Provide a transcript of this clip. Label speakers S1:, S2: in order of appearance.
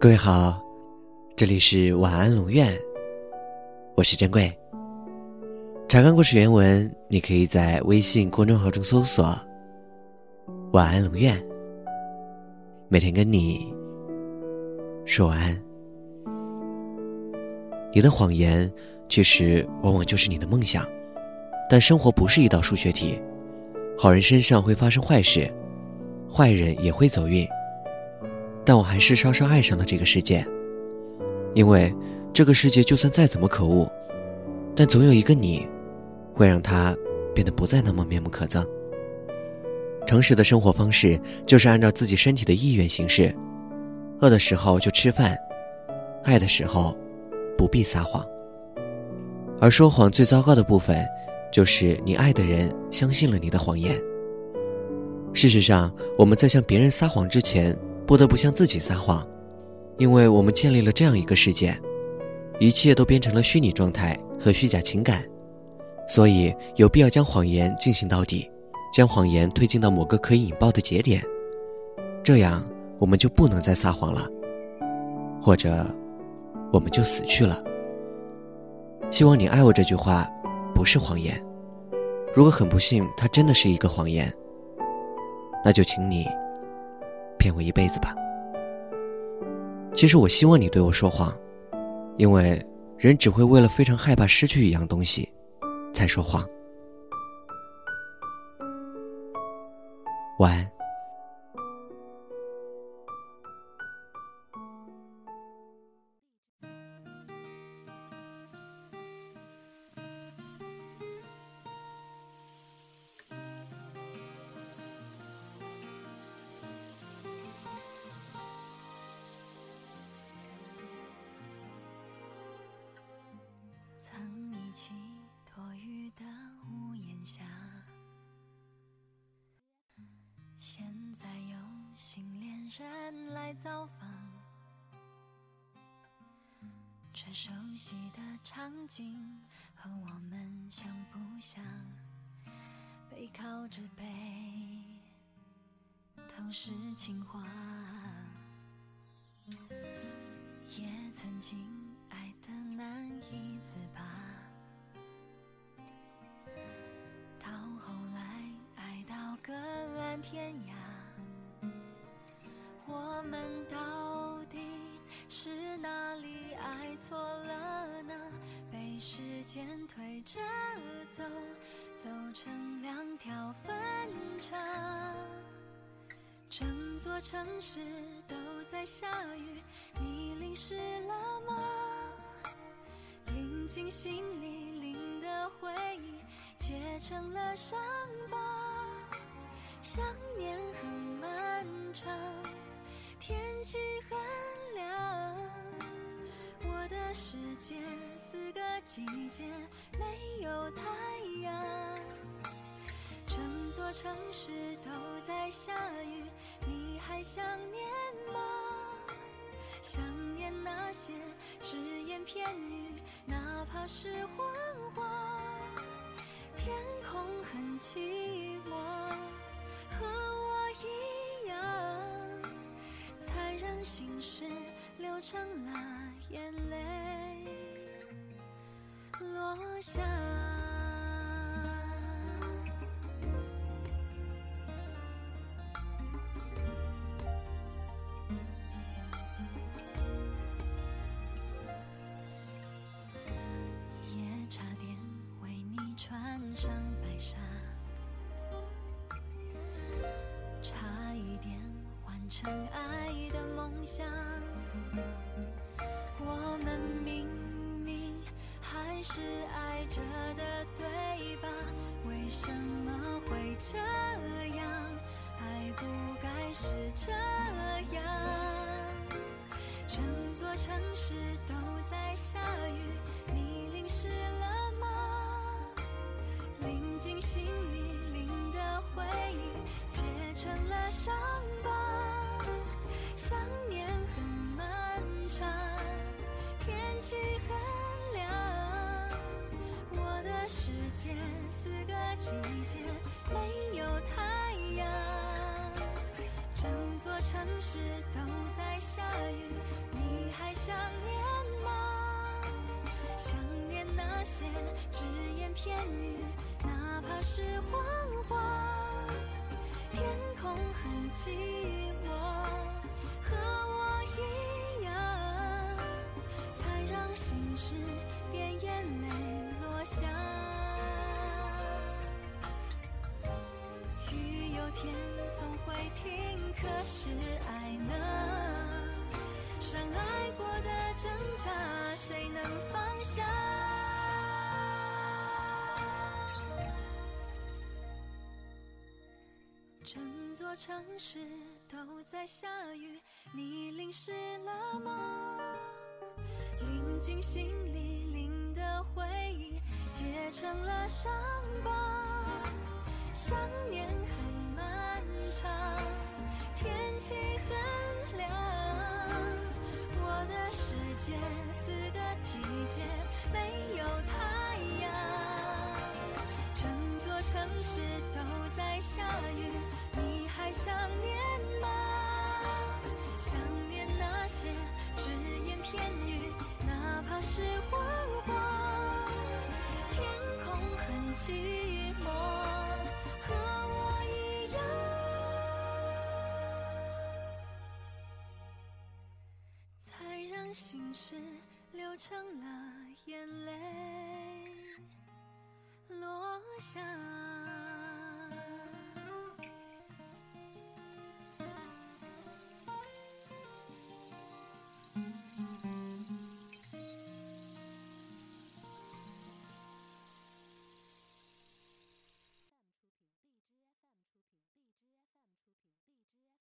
S1: 各位好，这里是晚安龙院，我是珍贵。查看故事原文，你可以在微信公众号中搜索“晚安龙院”，每天跟你说晚安。你的谎言其实往往就是你的梦想，但生活不是一道数学题，好人身上会发生坏事，坏人也会走运。但我还是稍稍爱上了这个世界，因为这个世界就算再怎么可恶，但总有一个你，会让它变得不再那么面目可憎。诚实的生活方式就是按照自己身体的意愿行事，饿的时候就吃饭，爱的时候不必撒谎。而说谎最糟糕的部分，就是你爱的人相信了你的谎言。事实上，我们在向别人撒谎之前。不得不向自己撒谎，因为我们建立了这样一个世界，一切都变成了虚拟状态和虚假情感，所以有必要将谎言进行到底，将谎言推进到某个可以引爆的节点，这样我们就不能再撒谎了，或者我们就死去了。希望你爱我这句话不是谎言，如果很不幸它真的是一个谎言，那就请你。骗我一辈子吧。其实我希望你对我说谎，因为人只会为了非常害怕失去一样东西，才说谎。晚安。
S2: 现在有新恋人来造访，这熟悉的场景和我们像不像？背靠着背，都是情话，也曾经爱得难以自拔，天涯，我们到底是哪里爱错了呢？被时间推着走，走成两条分岔，整座城市都在下雨，你淋湿了吗？淋进心里，淋的回忆结成了伤疤。想念很漫长，天气很凉，我的世界四个季节没有太阳，整座城市都在下雨，你还想念吗？想念那些只言片语，哪怕是谎话。天空很寂寞，心事流成了眼泪落下。也差点为你穿上白纱，差一点完成爱的梦想。我们明明还是爱着的，对吧？为什么会这样？爱不该是这样。整座城市都在下雨，你淋湿了吗？淋进心天气很凉，我的世界四个季节没有太阳，整座城市都在下雨，你还想念吗？想念那些只言片语，哪怕是谎话。天空很寂寞，是，便眼泪落下。雨有天总会停，可是爱呢？深爱过的挣扎，谁能放下？整座城市都在下雨，你淋湿了吗？进心里，淋的回忆结成了伤疤。想念很漫长，天气很凉，我的世界四个季节没有他是谎话。天空很寂寞，和我一样，才让心事流成了眼泪落下。